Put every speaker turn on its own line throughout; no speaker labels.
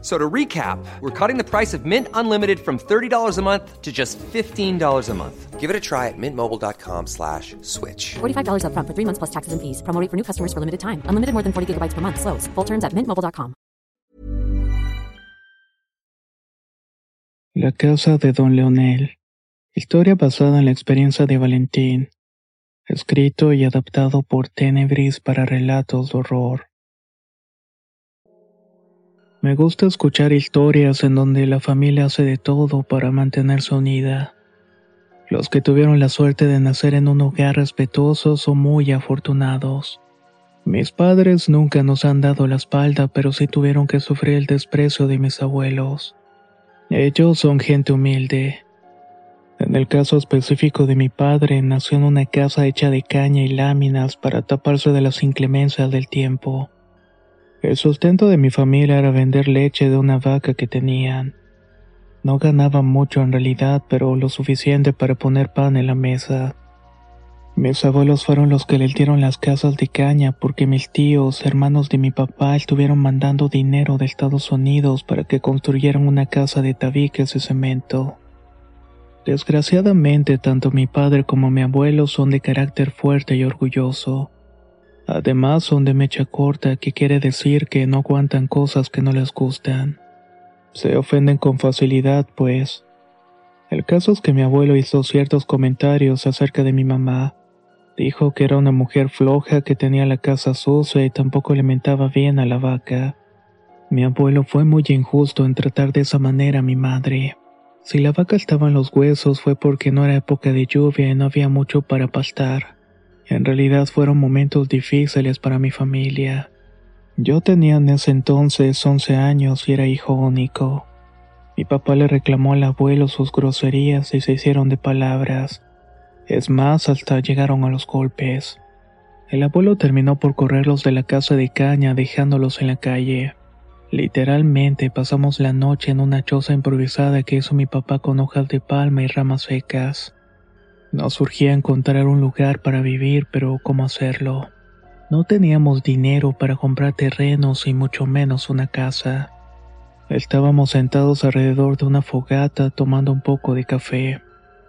So to recap, we're cutting the price of Mint Unlimited from $30 a month to just $15 a month.
Give it a try at mintmobile.com slash switch.
$45 upfront for three months plus taxes and fees. Promo rate for new customers for limited time. Unlimited more than 40 gigabytes per month. Slows. Full terms at mintmobile.com.
La casa de Don Leonel. Historia basada en la experiencia de Valentín. Escrito y adaptado por Tenebris para relatos de horror. Me gusta escuchar historias en donde la familia hace de todo para mantenerse unida. Los que tuvieron la suerte de nacer en un hogar respetuoso son muy afortunados. Mis padres nunca nos han dado la espalda, pero sí tuvieron que sufrir el desprecio de mis abuelos. Ellos son gente humilde. En el caso específico de mi padre, nació en una casa hecha de caña y láminas para taparse de las inclemencias del tiempo. El sustento de mi familia era vender leche de una vaca que tenían. No ganaban mucho en realidad, pero lo suficiente para poner pan en la mesa. Mis abuelos fueron los que le dieron las casas de caña porque mis tíos, hermanos de mi papá, estuvieron mandando dinero de Estados Unidos para que construyeran una casa de tabiques y cemento. Desgraciadamente, tanto mi padre como mi abuelo son de carácter fuerte y orgulloso. Además son de mecha corta, que quiere decir que no aguantan cosas que no les gustan. Se ofenden con facilidad, pues. El caso es que mi abuelo hizo ciertos comentarios acerca de mi mamá. Dijo que era una mujer floja que tenía la casa sucia y tampoco alimentaba bien a la vaca. Mi abuelo fue muy injusto en tratar de esa manera a mi madre. Si la vaca estaba en los huesos fue porque no era época de lluvia y no había mucho para pastar. En realidad fueron momentos difíciles para mi familia. Yo tenía en ese entonces 11 años y era hijo único. Mi papá le reclamó al abuelo sus groserías y se hicieron de palabras. Es más, hasta llegaron a los golpes. El abuelo terminó por correrlos de la casa de caña dejándolos en la calle. Literalmente pasamos la noche en una choza improvisada que hizo mi papá con hojas de palma y ramas secas. Nos surgía encontrar un lugar para vivir, pero ¿cómo hacerlo? No teníamos dinero para comprar terrenos y mucho menos una casa. Estábamos sentados alrededor de una fogata tomando un poco de café.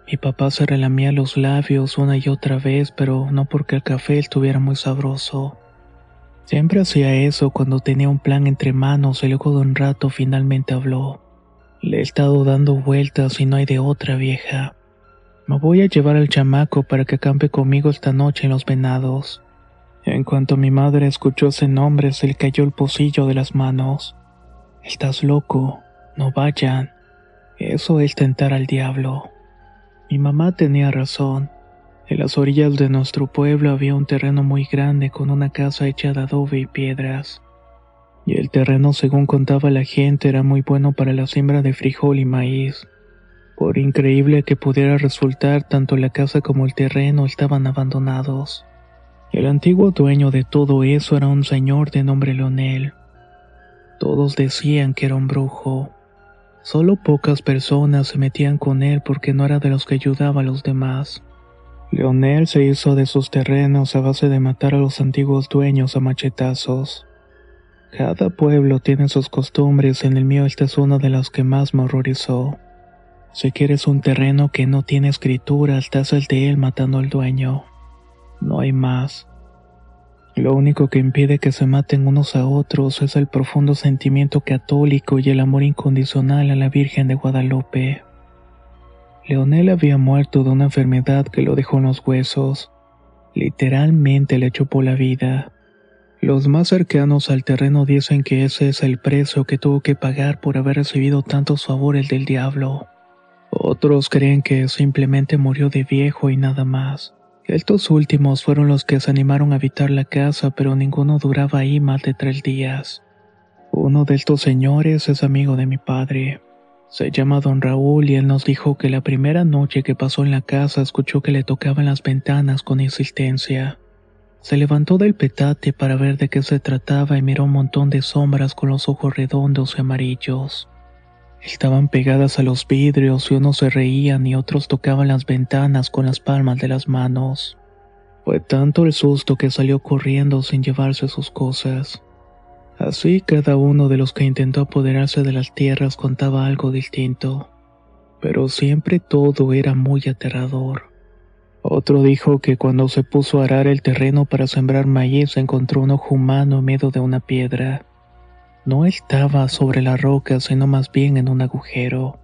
Mi papá se relamía los labios una y otra vez, pero no porque el café estuviera muy sabroso. Siempre hacía eso cuando tenía un plan entre manos y luego de un rato finalmente habló. Le he estado dando vueltas y no hay de otra vieja. Me voy a llevar al chamaco para que acampe conmigo esta noche en los venados. En cuanto mi madre escuchó ese nombre, se le cayó el pocillo de las manos. Estás loco, no vayan. Eso es tentar al diablo. Mi mamá tenía razón. En las orillas de nuestro pueblo había un terreno muy grande con una casa hecha de adobe y piedras. Y el terreno, según contaba la gente, era muy bueno para la siembra de frijol y maíz. Por increíble que pudiera resultar, tanto la casa como el terreno estaban abandonados. El antiguo dueño de todo eso era un señor de nombre Leonel. Todos decían que era un brujo. Solo pocas personas se metían con él porque no era de los que ayudaba a los demás. Leonel se hizo de sus terrenos a base de matar a los antiguos dueños a machetazos. Cada pueblo tiene sus costumbres, en el mío esta es una de las que más me horrorizó. Si quieres un terreno que no tiene escritura, estás el de él matando al dueño. No hay más. Lo único que impide que se maten unos a otros es el profundo sentimiento católico y el amor incondicional a la Virgen de Guadalupe. Leonel había muerto de una enfermedad que lo dejó en los huesos. Literalmente le chupó la vida. Los más cercanos al terreno dicen que ese es el precio que tuvo que pagar por haber recibido tantos favores del diablo. Otros creen que simplemente murió de viejo y nada más. Estos últimos fueron los que se animaron a habitar la casa, pero ninguno duraba ahí más de tres días. Uno de estos señores es amigo de mi padre. Se llama don Raúl y él nos dijo que la primera noche que pasó en la casa escuchó que le tocaban las ventanas con insistencia. Se levantó del petate para ver de qué se trataba y miró un montón de sombras con los ojos redondos y amarillos. Estaban pegadas a los vidrios y unos se reían y otros tocaban las ventanas con las palmas de las manos. Fue tanto el susto que salió corriendo sin llevarse sus cosas. Así cada uno de los que intentó apoderarse de las tierras contaba algo distinto, pero siempre todo era muy aterrador. Otro dijo que cuando se puso a arar el terreno para sembrar maíz encontró un ojo humano en medio de una piedra. No estaba sobre la roca, sino más bien en un agujero.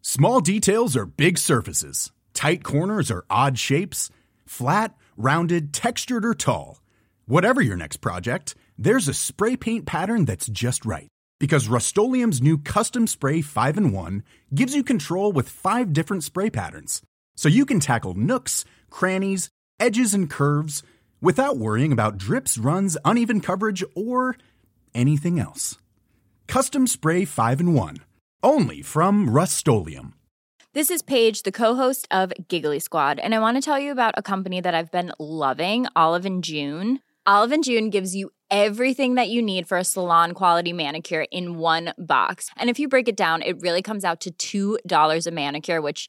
Small details are big surfaces. Tight corners are odd shapes. Flat, rounded, textured, or tall. Whatever your next project, there's a spray paint pattern that's just right. Because Rust new Custom Spray 5 in 1 gives you control with five different spray patterns. So you can tackle nooks, crannies, edges, and curves without worrying about drips, runs, uneven coverage, or anything else. Custom Spray 5 in 1. Only from Rust
This is Paige, the co-host of Giggly Squad, and I want to tell you about a company that I've been loving, Olive and June. Olive and June gives you everything that you need for a salon quality manicure in one box. And if you break it down, it really comes out to $2 a manicure, which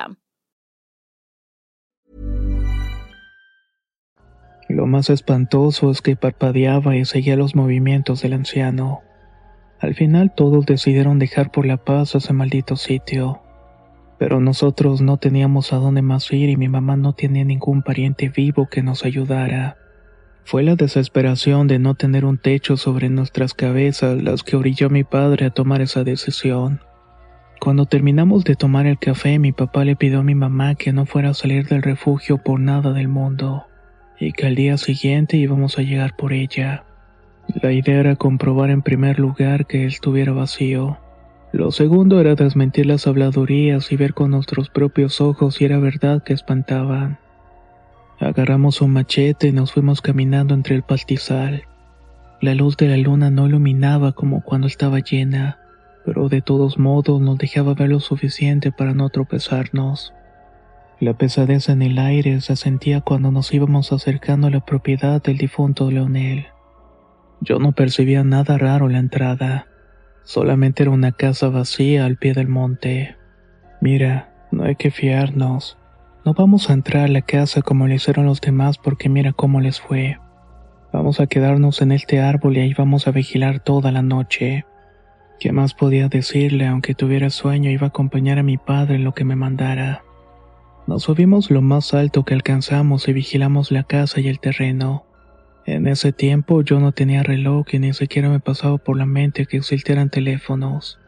Lo más espantoso es que parpadeaba y seguía los movimientos del anciano. Al final todos decidieron dejar por la paz ese maldito sitio. Pero nosotros no teníamos a dónde más ir y mi mamá no tenía ningún pariente vivo que nos ayudara. Fue la desesperación de no tener un techo sobre nuestras cabezas las que orilló a mi padre a tomar esa decisión. Cuando terminamos de tomar el café, mi papá le pidió a mi mamá que no fuera a salir del refugio por nada del mundo, y que al día siguiente íbamos a llegar por ella. La idea era comprobar en primer lugar que estuviera vacío. Lo segundo era desmentir las habladurías y ver con nuestros propios ojos si era verdad que espantaban. Agarramos un machete y nos fuimos caminando entre el pastizal. La luz de la luna no iluminaba como cuando estaba llena pero de todos modos nos dejaba ver lo suficiente para no tropezarnos. La pesadez en el aire se sentía cuando nos íbamos acercando a la propiedad del difunto Leonel. Yo no percibía nada raro la entrada, solamente era una casa vacía al pie del monte. Mira, no hay que fiarnos. No vamos a entrar a la casa como le hicieron los demás porque mira cómo les fue. Vamos a quedarnos en este árbol y ahí vamos a vigilar toda la noche. ¿Qué más podía decirle? Aunque tuviera sueño, iba a acompañar a mi padre en lo que me mandara. Nos subimos lo más alto que alcanzamos y vigilamos la casa y el terreno. En ese tiempo yo no tenía reloj y ni siquiera me pasaba por la mente que existieran teléfonos.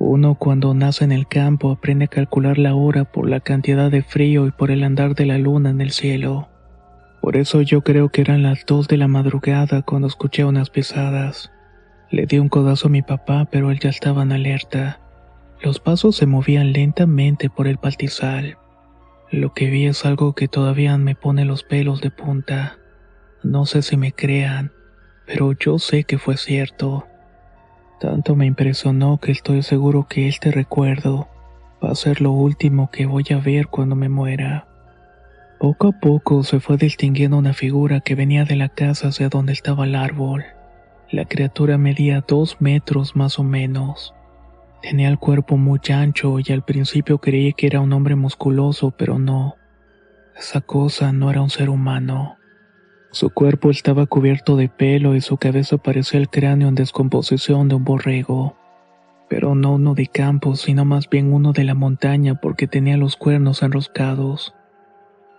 Uno cuando nace en el campo aprende a calcular la hora por la cantidad de frío y por el andar de la luna en el cielo. Por eso yo creo que eran las dos de la madrugada cuando escuché unas pisadas. Le di un codazo a mi papá, pero él ya estaba en alerta. Los pasos se movían lentamente por el pastizal. Lo que vi es algo que todavía me pone los pelos de punta. No sé si me crean, pero yo sé que fue cierto. Tanto me impresionó que estoy seguro que este recuerdo va a ser lo último que voy a ver cuando me muera. Poco a poco se fue distinguiendo una figura que venía de la casa hacia donde estaba el árbol. La criatura medía dos metros más o menos. Tenía el cuerpo muy ancho y al principio creí que era un hombre musculoso, pero no. Esa cosa no era un ser humano. Su cuerpo estaba cubierto de pelo y su cabeza parecía el cráneo en descomposición de un borrego. Pero no uno de campo, sino más bien uno de la montaña porque tenía los cuernos enroscados.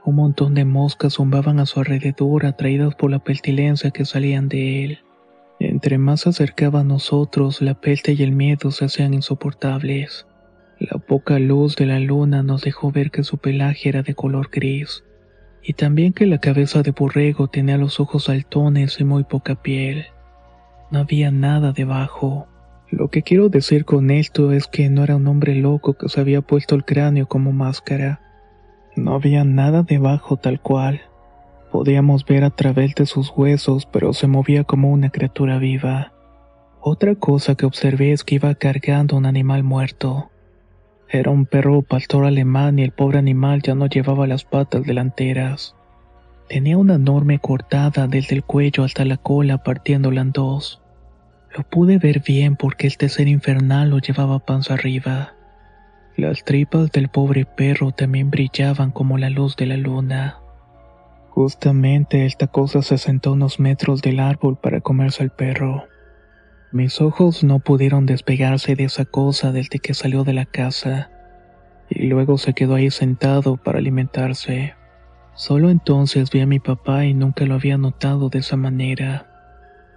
Un montón de moscas zumbaban a su alrededor atraídas por la pestilencia que salían de él. Entre más se acercaba a nosotros, la peste y el miedo se hacían insoportables. La poca luz de la luna nos dejó ver que su pelaje era de color gris, y también que la cabeza de borrego tenía los ojos saltones y muy poca piel. No había nada debajo. Lo que quiero decir con esto es que no era un hombre loco que se había puesto el cráneo como máscara. No había nada debajo tal cual. Podíamos ver a través de sus huesos, pero se movía como una criatura viva. Otra cosa que observé es que iba cargando un animal muerto. Era un perro pastor alemán y el pobre animal ya no llevaba las patas delanteras. Tenía una enorme cortada desde el cuello hasta la cola partiéndola en dos. Lo pude ver bien porque este ser infernal lo llevaba panza arriba. Las tripas del pobre perro también brillaban como la luz de la luna. Justamente esta cosa se sentó unos metros del árbol para comerse al perro. Mis ojos no pudieron despegarse de esa cosa desde que salió de la casa, y luego se quedó ahí sentado para alimentarse. Solo entonces vi a mi papá y nunca lo había notado de esa manera.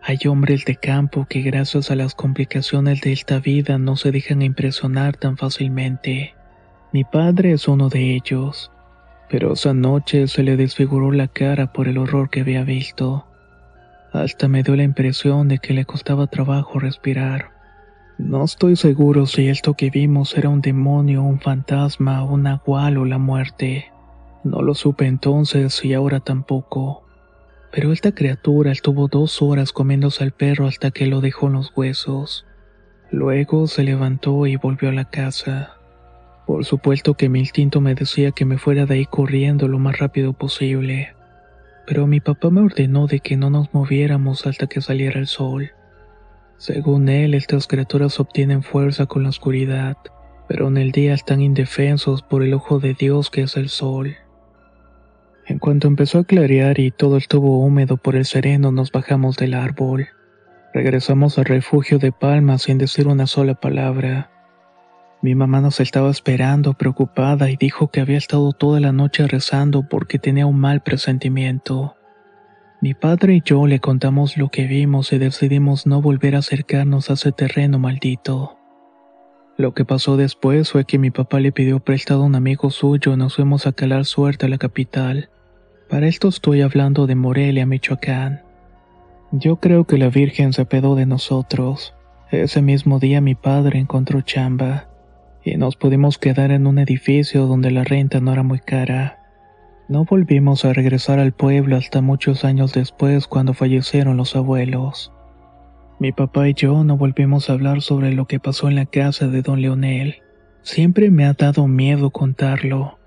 Hay hombres de campo que gracias a las complicaciones de esta vida no se dejan impresionar tan fácilmente. Mi padre es uno de ellos, pero esa noche se le desfiguró la cara por el horror que había visto. Hasta me dio la impresión de que le costaba trabajo respirar. No estoy seguro si esto que vimos era un demonio, un fantasma, un nahual o la muerte. No lo supe entonces y ahora tampoco. Pero esta criatura estuvo dos horas comiéndose al perro hasta que lo dejó en los huesos. Luego se levantó y volvió a la casa. Por supuesto que mi instinto me decía que me fuera de ahí corriendo lo más rápido posible. Pero mi papá me ordenó de que no nos moviéramos hasta que saliera el sol. Según él, estas criaturas obtienen fuerza con la oscuridad, pero en el día están indefensos por el ojo de Dios que es el sol. En cuanto empezó a clarear y todo estuvo húmedo por el sereno, nos bajamos del árbol. Regresamos al refugio de Palma sin decir una sola palabra. Mi mamá nos estaba esperando preocupada y dijo que había estado toda la noche rezando porque tenía un mal presentimiento. Mi padre y yo le contamos lo que vimos y decidimos no volver a acercarnos a ese terreno maldito. Lo que pasó después fue que mi papá le pidió prestado a un amigo suyo y nos fuimos a calar suerte a la capital. Para esto estoy hablando de Morelia, Michoacán. Yo creo que la Virgen se pedó de nosotros. Ese mismo día mi padre encontró chamba y nos pudimos quedar en un edificio donde la renta no era muy cara. No volvimos a regresar al pueblo hasta muchos años después cuando fallecieron los abuelos. Mi papá y yo no volvimos a hablar sobre lo que pasó en la casa de don Leonel. Siempre me ha dado miedo contarlo,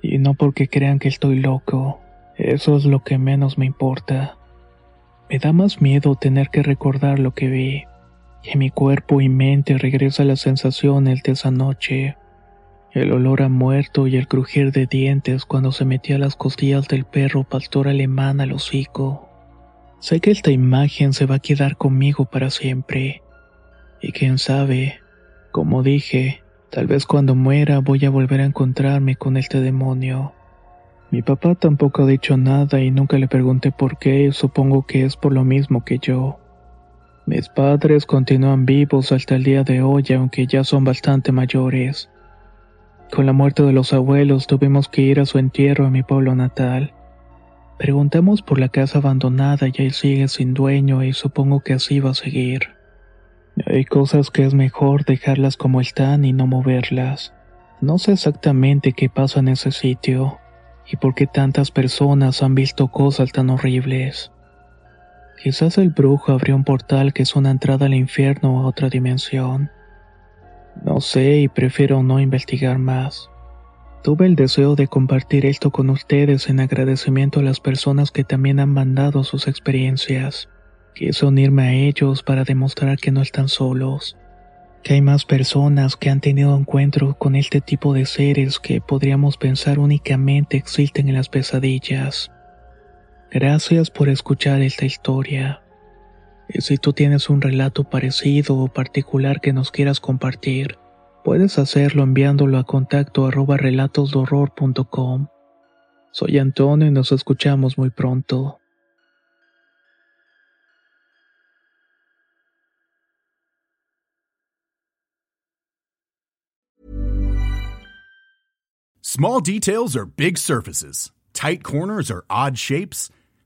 y no porque crean que estoy loco. Eso es lo que menos me importa. Me da más miedo tener que recordar lo que vi, que mi cuerpo y mente regresa a las sensaciones de esa noche. El olor a muerto y el crujir de dientes cuando se metía las costillas del perro pastor alemán al hocico. Sé que esta imagen se va a quedar conmigo para siempre. Y quién sabe, como dije, tal vez cuando muera voy a volver a encontrarme con este demonio. Mi papá tampoco ha dicho nada y nunca le pregunté por qué, supongo que es por lo mismo que yo. Mis padres continúan vivos hasta el día de hoy, aunque ya son bastante mayores. Con la muerte de los abuelos tuvimos que ir a su entierro en mi pueblo natal. Preguntamos por la casa abandonada y ahí sigue sin dueño y supongo que así va a seguir. Hay cosas que es mejor dejarlas como están y no moverlas. No sé exactamente qué pasa en ese sitio y por qué tantas personas han visto cosas tan horribles. Quizás el brujo abrió un portal que es una entrada al infierno o a otra dimensión. No sé y prefiero no investigar más. Tuve el deseo de compartir esto con ustedes en agradecimiento a las personas que también han mandado sus experiencias. Quise unirme a ellos para demostrar que no están solos que hay más personas que han tenido encuentro con este tipo de seres que podríamos pensar únicamente existen en las pesadillas. Gracias por escuchar esta historia. Y si tú tienes un relato parecido o particular que nos quieras compartir, puedes hacerlo enviándolo a contacto arroba relatosdorror.com. Soy Antonio y nos escuchamos muy pronto.
Small details are big surfaces. Tight corners or odd shapes?